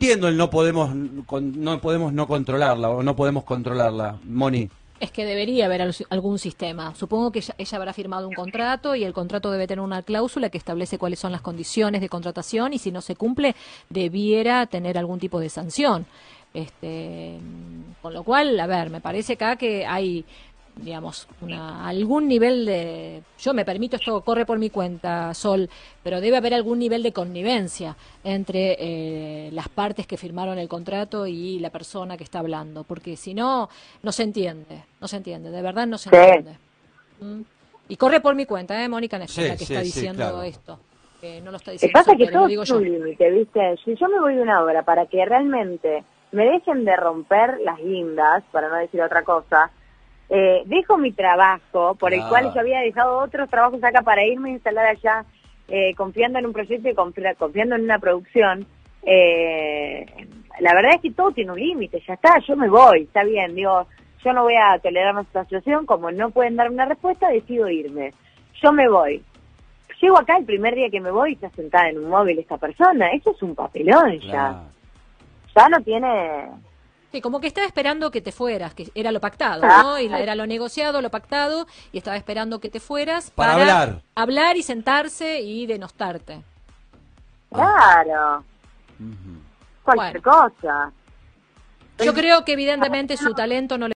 entiendo el no podemos con- no podemos no controlarla o no podemos controlarla, Moni. Es que debería haber al- algún sistema. Supongo que ella, ella habrá firmado un contrato y el contrato debe tener una cláusula que establece cuáles son las condiciones de contratación y si no se cumple debiera tener algún tipo de sanción. Este, con lo cual, a ver, me parece acá que hay digamos, una, algún nivel de... Yo me permito, esto corre por mi cuenta, Sol, pero debe haber algún nivel de connivencia entre eh, las partes que firmaron el contrato y la persona que está hablando, porque si no, no se entiende, no se entiende, de verdad no se Sí. entiende. ¿Mm? Y corre por mi cuenta, ¿eh? Mónica es Sí, la que sí, está sí, diciendo claro. esto, que no lo está Lo que diciendo pasa Sol es que Pérez, lo todo yo. un límite, ¿viste? Si yo me voy de una obra para que realmente me dejen de romper las guindas, para no decir otra cosa, eh, dejo mi trabajo, por el cual yo había dejado otros trabajos acá para irme a instalar allá, eh, confiando en un proyecto y confia- confiando en una producción. eh, la verdad es que todo tiene un límite, ya está, yo me voy, está bien, digo, yo no voy a tolerar más esta situación, como no pueden darme una respuesta, decido irme. Yo me voy. Llego acá el primer día que me voy y está sentada en un móvil esta persona, eso es un papelón ya. Claro. Ya no tiene... Sí, como que estaba esperando que te fueras, que era lo pactado, Ah. ¿no? Y era lo negociado, lo pactado, y estaba esperando que te fueras Para para, hablar. hablar y sentarse y denostarte. Claro, cualquier cosa. Yo creo que evidentemente su talento no le